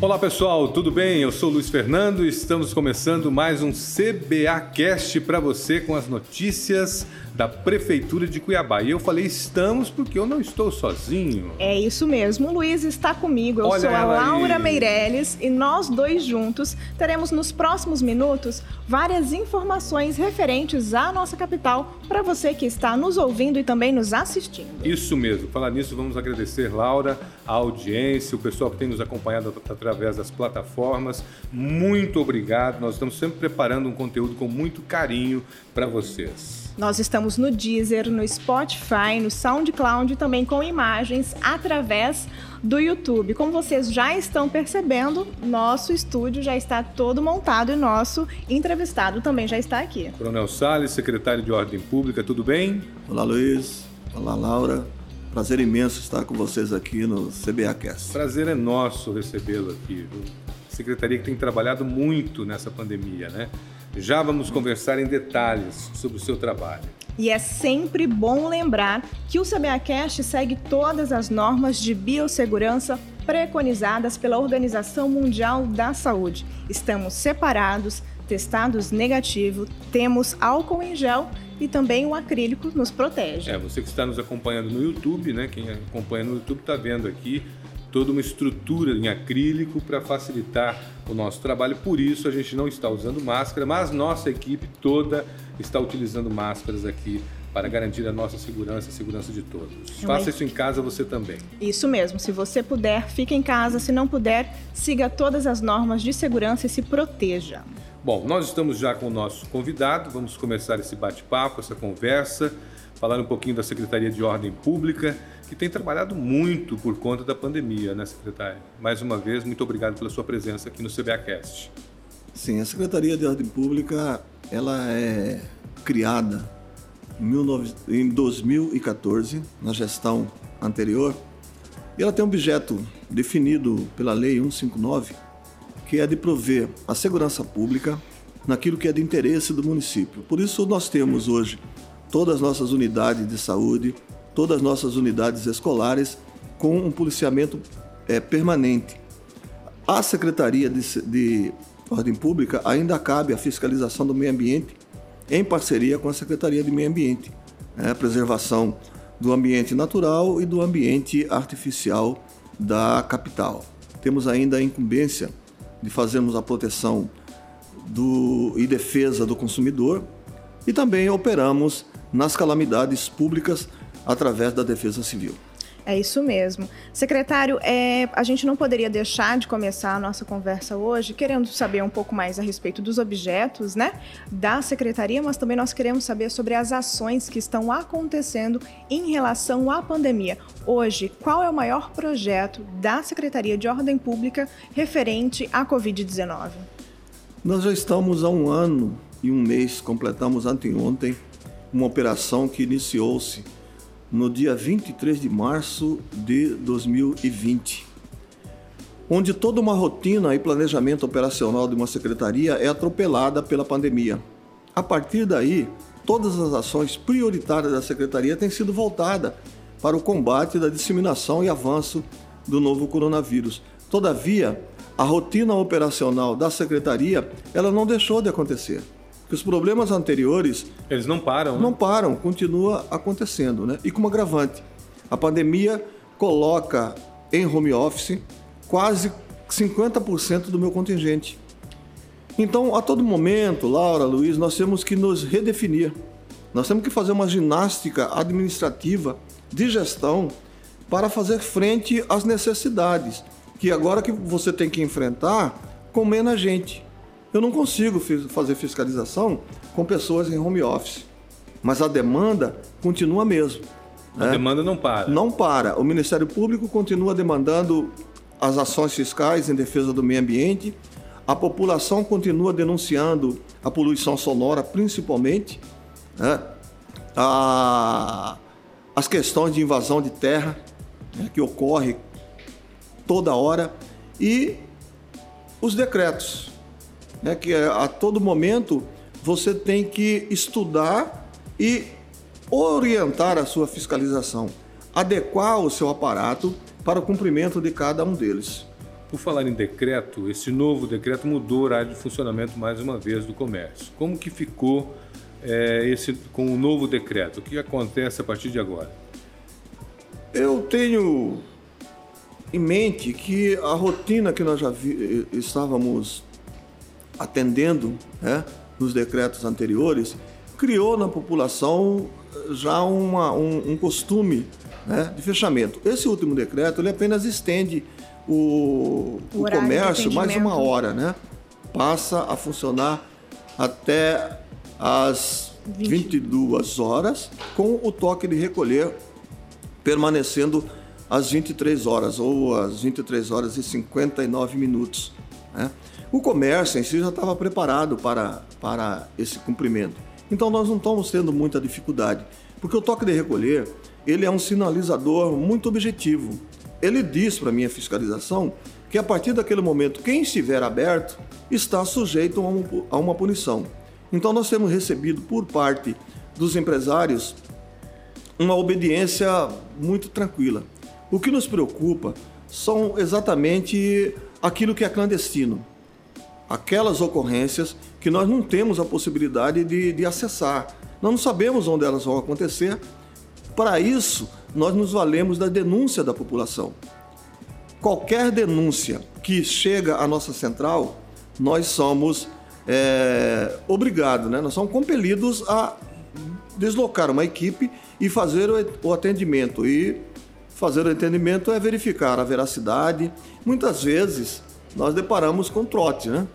Olá pessoal, tudo bem? Eu sou Luiz Fernando e estamos começando mais um CBA Cast para você com as notícias da Prefeitura de Cuiabá. E eu falei estamos porque eu não estou sozinho. É isso mesmo, o Luiz está comigo. Eu Olha sou a Laura aí. Meirelles e nós dois juntos teremos nos próximos minutos várias informações referentes à nossa capital para você que está nos ouvindo e também nos assistindo. Isso mesmo. Falar nisso, vamos agradecer, Laura, a audiência, o pessoal que tem nos acompanhado através das plataformas. Muito obrigado. Nós estamos sempre preparando um conteúdo com muito carinho para vocês. Nós estamos no Deezer, no Spotify, no SoundCloud e também com imagens através do YouTube. Como vocês já estão percebendo, nosso estúdio já está todo montado e nosso entrevistado também já está aqui. Coronel Salles, secretário de Ordem Pública, tudo bem? Olá, Luiz. Olá, Laura. Prazer imenso estar com vocês aqui no CBAcast. Prazer é nosso recebê-lo aqui. Secretaria que tem trabalhado muito nessa pandemia, né? Já vamos conversar em detalhes sobre o seu trabalho. E é sempre bom lembrar que o CBAcast segue todas as normas de biossegurança preconizadas pela Organização Mundial da Saúde. Estamos separados, testados negativo, temos álcool em gel e também o acrílico nos protege. É, você que está nos acompanhando no YouTube, né? Quem acompanha no YouTube está vendo aqui toda uma estrutura em acrílico para facilitar o nosso trabalho. Por isso a gente não está usando máscara, mas nossa equipe toda está utilizando máscaras aqui para garantir a nossa segurança e a segurança de todos. É Faça isso em casa você também. Isso mesmo. Se você puder, fique em casa. Se não puder, siga todas as normas de segurança e se proteja. Bom, nós estamos já com o nosso convidado. Vamos começar esse bate-papo, essa conversa, falar um pouquinho da Secretaria de Ordem Pública que tem trabalhado muito por conta da pandemia, né, secretário? Mais uma vez, muito obrigado pela sua presença aqui no CBAcast. Sim, a Secretaria de Ordem Pública ela é criada em 2014, na gestão anterior, e ela tem um objeto definido pela Lei 159, que é de prover a segurança pública naquilo que é de interesse do município. Por isso, nós temos hoje todas as nossas unidades de saúde, todas as nossas unidades escolares com um policiamento é, permanente. A Secretaria de, de Ordem Pública ainda cabe a fiscalização do meio ambiente em parceria com a Secretaria de Meio Ambiente, né, preservação do ambiente natural e do ambiente artificial da capital. Temos ainda a incumbência de fazermos a proteção do, e defesa do consumidor e também operamos nas calamidades públicas através da Defesa Civil. É isso mesmo. Secretário, é, a gente não poderia deixar de começar a nossa conversa hoje querendo saber um pouco mais a respeito dos objetos né, da Secretaria, mas também nós queremos saber sobre as ações que estão acontecendo em relação à pandemia. Hoje, qual é o maior projeto da Secretaria de Ordem Pública referente à Covid-19? Nós já estamos há um ano e um mês, completamos anteontem, uma operação que iniciou-se no dia 23 de março de 2020, onde toda uma rotina e planejamento operacional de uma secretaria é atropelada pela pandemia. A partir daí, todas as ações prioritárias da secretaria têm sido voltadas para o combate da disseminação e avanço do novo coronavírus. Todavia, a rotina operacional da secretaria, ela não deixou de acontecer que os problemas anteriores. Eles não param, né? Não param, continua acontecendo, né? E como agravante, a pandemia coloca em home office quase 50% do meu contingente. Então, a todo momento, Laura, Luiz, nós temos que nos redefinir. Nós temos que fazer uma ginástica administrativa de gestão para fazer frente às necessidades que agora que você tem que enfrentar com menos gente. Eu não consigo fazer fiscalização com pessoas em home office, mas a demanda continua mesmo. A né? demanda não para. Não para. O Ministério Público continua demandando as ações fiscais em defesa do meio ambiente. A população continua denunciando a poluição sonora, principalmente. Né? A, as questões de invasão de terra, né, que ocorre toda hora. E os decretos né, que é, a todo momento você tem que estudar e orientar a sua fiscalização, adequar o seu aparato para o cumprimento de cada um deles. por falar em decreto, esse novo decreto mudou o horário de funcionamento mais uma vez do comércio. Como que ficou é, esse com o novo decreto? O que acontece a partir de agora? Eu tenho em mente que a rotina que nós já vi, eh, estávamos atendendo né, nos decretos anteriores criou na população já uma, um, um costume né, de fechamento. Esse último decreto ele apenas estende o, o, o comércio mais uma hora, né? Passa a funcionar até as 20. 22 horas, com o toque de recolher permanecendo às 23 horas ou às 23 horas e 59 minutos. Né? O comércio em si já estava preparado para, para esse cumprimento. Então nós não estamos tendo muita dificuldade, porque o toque de recolher ele é um sinalizador muito objetivo. Ele diz para a minha fiscalização que a partir daquele momento quem estiver aberto está sujeito a uma punição. Então nós temos recebido por parte dos empresários uma obediência muito tranquila. O que nos preocupa são exatamente aquilo que é clandestino, aquelas ocorrências que nós não temos a possibilidade de, de acessar. Nós não sabemos onde elas vão acontecer. Para isso, nós nos valemos da denúncia da população. Qualquer denúncia que chega à nossa central, nós somos é, obrigados, né? nós somos compelidos a deslocar uma equipe e fazer o atendimento. E fazer o atendimento é verificar a veracidade. Muitas vezes nós deparamos com trote, né?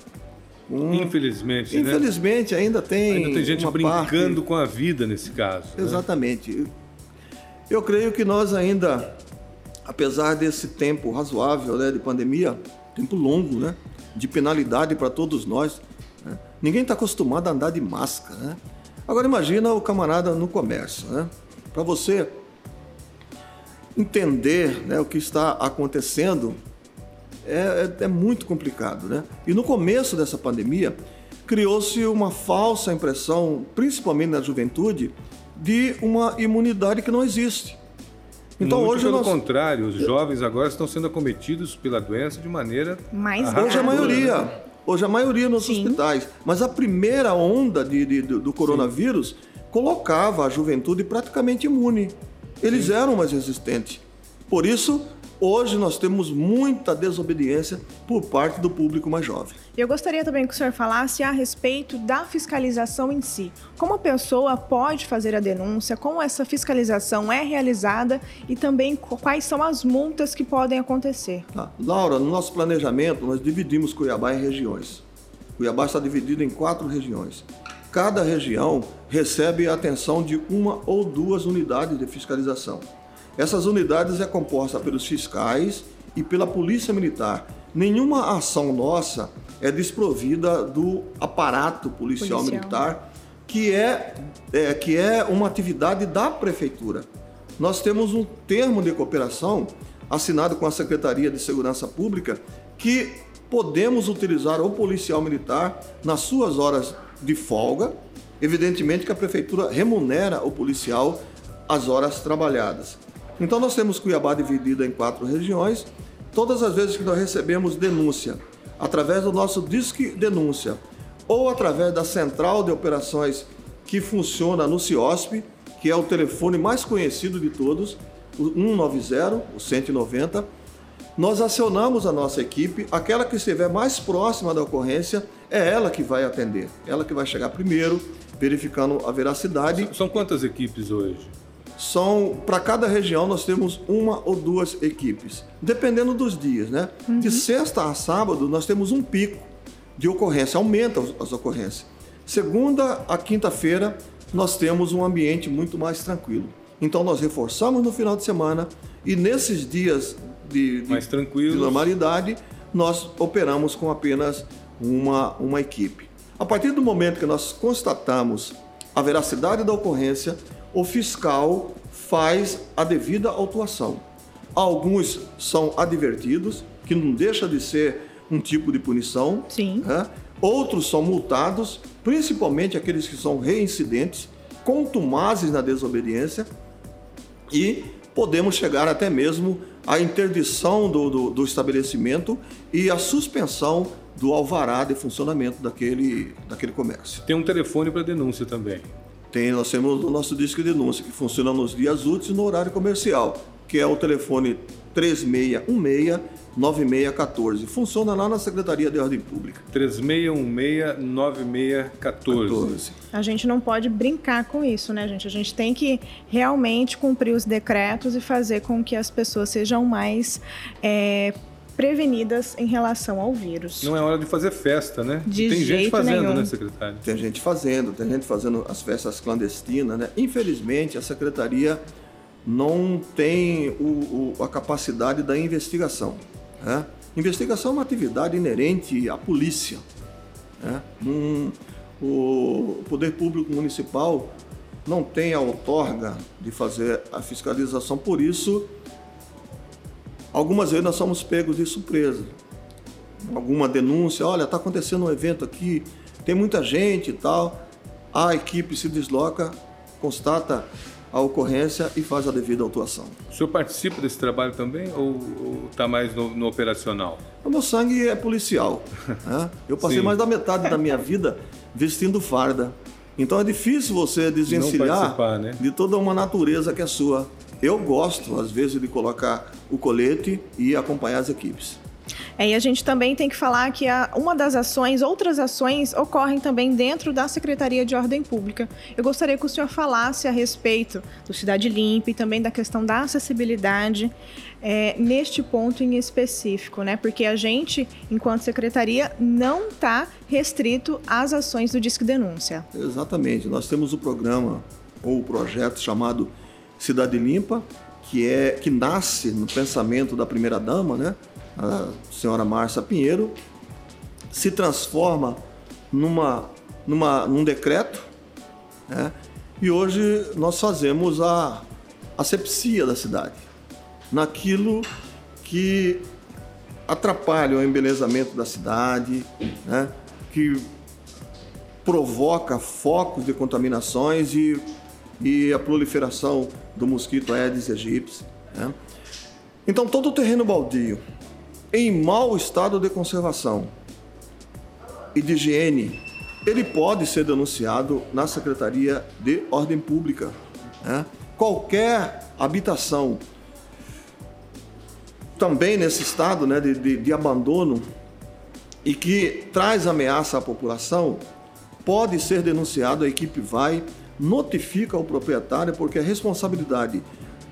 Um... Infelizmente, né? Infelizmente né? ainda tem ainda tem gente brincando parte... com a vida nesse caso. Né? Exatamente. Né? Eu creio que nós ainda, apesar desse tempo razoável né, de pandemia, tempo longo, né, de penalidade para todos nós, né? ninguém está acostumado a andar de máscara. Né? Agora imagina o camarada no comércio, né? Para você entender né, o que está acontecendo é, é, é, muito complicado, né? E no começo dessa pandemia criou-se uma falsa impressão, principalmente na juventude, de uma imunidade que não existe. Então Muito hoje pelo nós... contrário, os jovens agora estão sendo acometidos pela doença de maneira mais hoje a maioria, né? hoje a maioria nos Sim. hospitais, mas a primeira onda de, de do coronavírus Sim. colocava a juventude praticamente imune. Eles Sim. eram mais resistentes. Por isso Hoje nós temos muita desobediência por parte do público mais jovem. Eu gostaria também que o senhor falasse a respeito da fiscalização em si. Como a pessoa pode fazer a denúncia, como essa fiscalização é realizada e também quais são as multas que podem acontecer. Tá. Laura, no nosso planejamento nós dividimos Cuiabá em regiões. Cuiabá está dividido em quatro regiões. Cada região recebe a atenção de uma ou duas unidades de fiscalização. Essas unidades é composta pelos fiscais e pela polícia militar. Nenhuma ação nossa é desprovida do aparato policial, policial. militar, que é, é, que é uma atividade da prefeitura. Nós temos um termo de cooperação assinado com a Secretaria de Segurança Pública que podemos utilizar o policial militar nas suas horas de folga. Evidentemente que a prefeitura remunera o policial as horas trabalhadas. Então nós temos Cuiabá dividido em quatro regiões. Todas as vezes que nós recebemos denúncia, através do nosso Disque Denúncia ou através da central de operações que funciona no CIOSP, que é o telefone mais conhecido de todos, o 190, o 190, nós acionamos a nossa equipe, aquela que estiver mais próxima da ocorrência, é ela que vai atender, ela que vai chegar primeiro, verificando a veracidade. São quantas equipes hoje? são para cada região nós temos uma ou duas equipes, dependendo dos dias, né? Uhum. De sexta a sábado nós temos um pico de ocorrência, aumenta as ocorrências. Segunda a quinta-feira nós temos um ambiente muito mais tranquilo. Então nós reforçamos no final de semana e nesses dias de, de, de normalidade nós operamos com apenas uma, uma equipe. A partir do momento que nós constatamos a veracidade da ocorrência, o fiscal faz a devida autuação. Alguns são advertidos, que não deixa de ser um tipo de punição. Sim. Né? Outros são multados, principalmente aqueles que são reincidentes, contumazes na desobediência, e podemos chegar até mesmo a interdição do, do, do estabelecimento e a suspensão do alvará de funcionamento daquele, daquele comércio. Tem um telefone para denúncia também. Tem, nós temos o nosso disco de denúncia, que funciona nos dias úteis e no horário comercial, que é o telefone 3616 9614. Funciona lá na Secretaria de Ordem Pública. 3616-9614. A gente não pode brincar com isso, né, gente? A gente tem que realmente cumprir os decretos e fazer com que as pessoas sejam mais. É, prevenidas em relação ao vírus. Não é hora de fazer festa, né? De tem jeito gente fazendo, nenhum. né, secretário? Tem gente fazendo, tem gente fazendo as festas clandestinas, né? Infelizmente, a Secretaria não tem o, o, a capacidade da investigação. Né? Investigação é uma atividade inerente à polícia. Né? Num, o Poder Público Municipal não tem a outorga de fazer a fiscalização, por isso, algumas vezes nós somos pegos de surpresa. Alguma denúncia, olha, está acontecendo um evento aqui, tem muita gente e tal, a equipe se desloca, constata a ocorrência e faz a devida autuação. O senhor participa desse trabalho também ou está mais no, no, operacional? O meu sangue é policial. Né? Eu passei mais da metade da minha vida vestindo farda. Então é difícil você desvencilhar né? de toda uma natureza que é sua. Eu gosto, às vezes, de colocar o colete e acompanhar as equipes. É, e a gente também tem que falar que a, uma das ações, outras ações, ocorrem também dentro da Secretaria de Ordem Pública. Eu gostaria que o senhor falasse a respeito do Cidade Limpa e também da questão da acessibilidade é, neste ponto em específico, né? Porque a gente, enquanto secretaria, não está restrito às ações do Disque Denúncia. Exatamente. Nós temos o programa ou o projeto chamado Cidade Limpa, que é que nasce no pensamento da primeira dama, né? A senhora Márcia Pinheiro, se transforma numa, numa, num decreto, né? e hoje nós fazemos a asepsia da cidade, naquilo que atrapalha o embelezamento da cidade, né? que provoca focos de contaminações e, e a proliferação do mosquito Aedes aegypti. Né? Então, todo o terreno baldio em mau estado de conservação e de higiene, ele pode ser denunciado na Secretaria de Ordem Pública. Né? Qualquer habitação também nesse estado né, de, de, de abandono e que traz ameaça à população, pode ser denunciado, a equipe vai, notifica o proprietário, porque a responsabilidade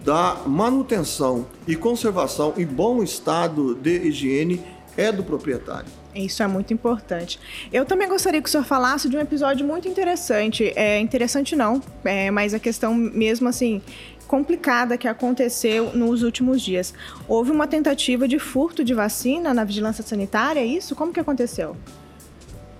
da manutenção e conservação em bom estado de higiene é do proprietário. Isso é muito importante. Eu também gostaria que o senhor falasse de um episódio muito interessante. É interessante não, é, mas a questão mesmo assim complicada que aconteceu nos últimos dias. Houve uma tentativa de furto de vacina na vigilância sanitária, é isso? Como que aconteceu?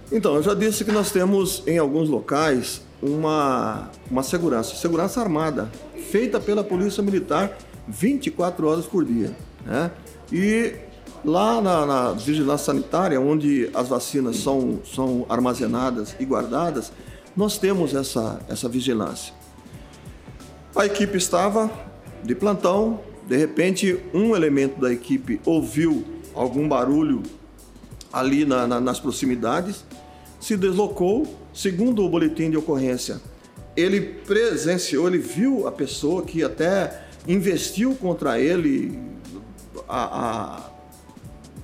Então, eu já disse que nós temos em alguns locais uma, uma segurança, segurança armada, feita pela Polícia Militar 24 horas por dia. Né? E lá na, na, vigilância sanitária, onde as vacinas são, são armazenadas e guardadas, nós temos essa, essa vigilância. A equipe estava de plantão, de repente um elemento da equipe ouviu algum barulho ali na, na, nas proximidades, se deslocou, segundo o boletim de ocorrência, ele presenciou, ele viu a pessoa que até investiu contra ele, a, a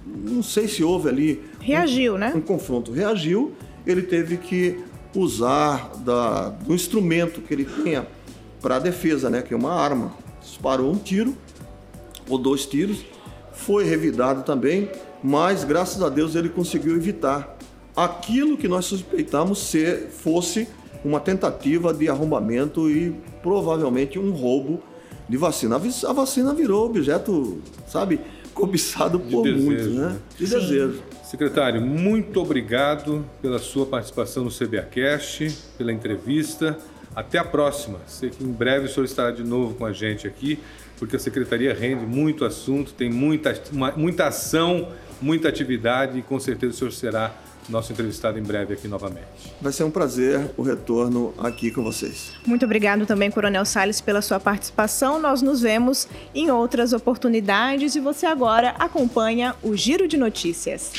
não sei se houve ali reagiu, um, né? Um confronto, reagiu, ele teve que usar da, do instrumento que ele tinha para defesa, né, que é uma arma. Disparou um tiro ou dois tiros, foi revidado também, mas graças a Deus ele conseguiu evitar aquilo que nós suspeitamos ser fosse uma tentativa de arrombamento e provavelmente um roubo de vacina. A vacina virou objeto, sabe, cobiçado por desejo, muitos, né? né? De desejo. Secretário, muito obrigado pela sua participação no CBAcast, pela entrevista. Até a próxima. Sei que em breve o senhor estará de novo com a gente aqui, porque a secretaria rende muito assunto, tem muita, uma, muita ação, muita atividade e com certeza o senhor será nosso entrevistado em breve aqui novamente. Vai ser um prazer o retorno aqui com vocês. Muito obrigado também, Coronel Salles, pela sua participação. Nós nos vemos em outras oportunidades e você agora acompanha o Giro de Notícias.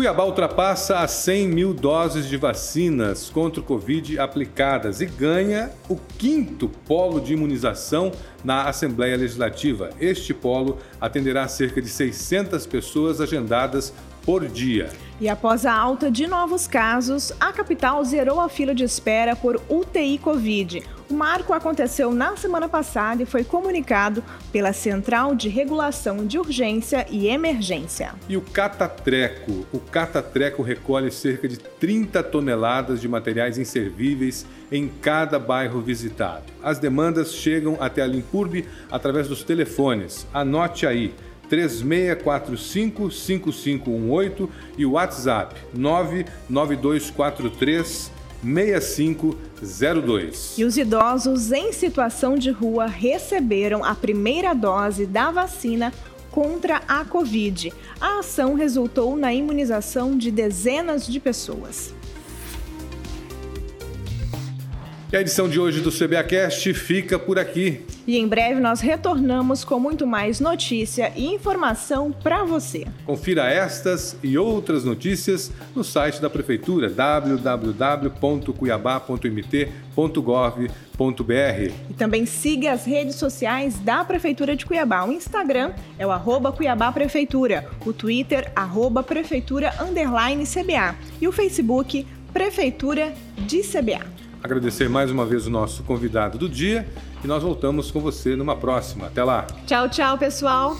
Cuiabá ultrapassa as 100 mil doses de vacinas contra o Covid aplicadas e ganha o quinto polo de imunização na Assembleia Legislativa. Este polo atenderá cerca de 600 pessoas agendadas por dia. E após a alta de novos casos, a capital zerou a fila de espera por UTI Covid. O marco aconteceu na semana passada e foi comunicado pela Central de Regulação de Urgência e Emergência. E o Catatreco? O Catatreco recolhe cerca de 30 toneladas de materiais inservíveis em cada bairro visitado. As demandas chegam até a Limpurbe através dos telefones. Anote aí. 3645-5518 e o WhatsApp 99243 6502. E os idosos em situação de rua receberam a primeira dose da vacina contra a Covid. A ação resultou na imunização de dezenas de pessoas. E a edição de hoje do CBAcast fica por aqui. E em breve nós retornamos com muito mais notícia e informação para você. Confira estas e outras notícias no site da Prefeitura www.cuiabá.mt.gov.br. E também siga as redes sociais da Prefeitura de Cuiabá. O Instagram é o arroba Cuiabá Prefeitura, o Twitter, arroba Prefeitura underline CBA e o Facebook Prefeitura de CBA. Agradecer mais uma vez o nosso convidado do dia e nós voltamos com você numa próxima. Até lá. Tchau, tchau, pessoal.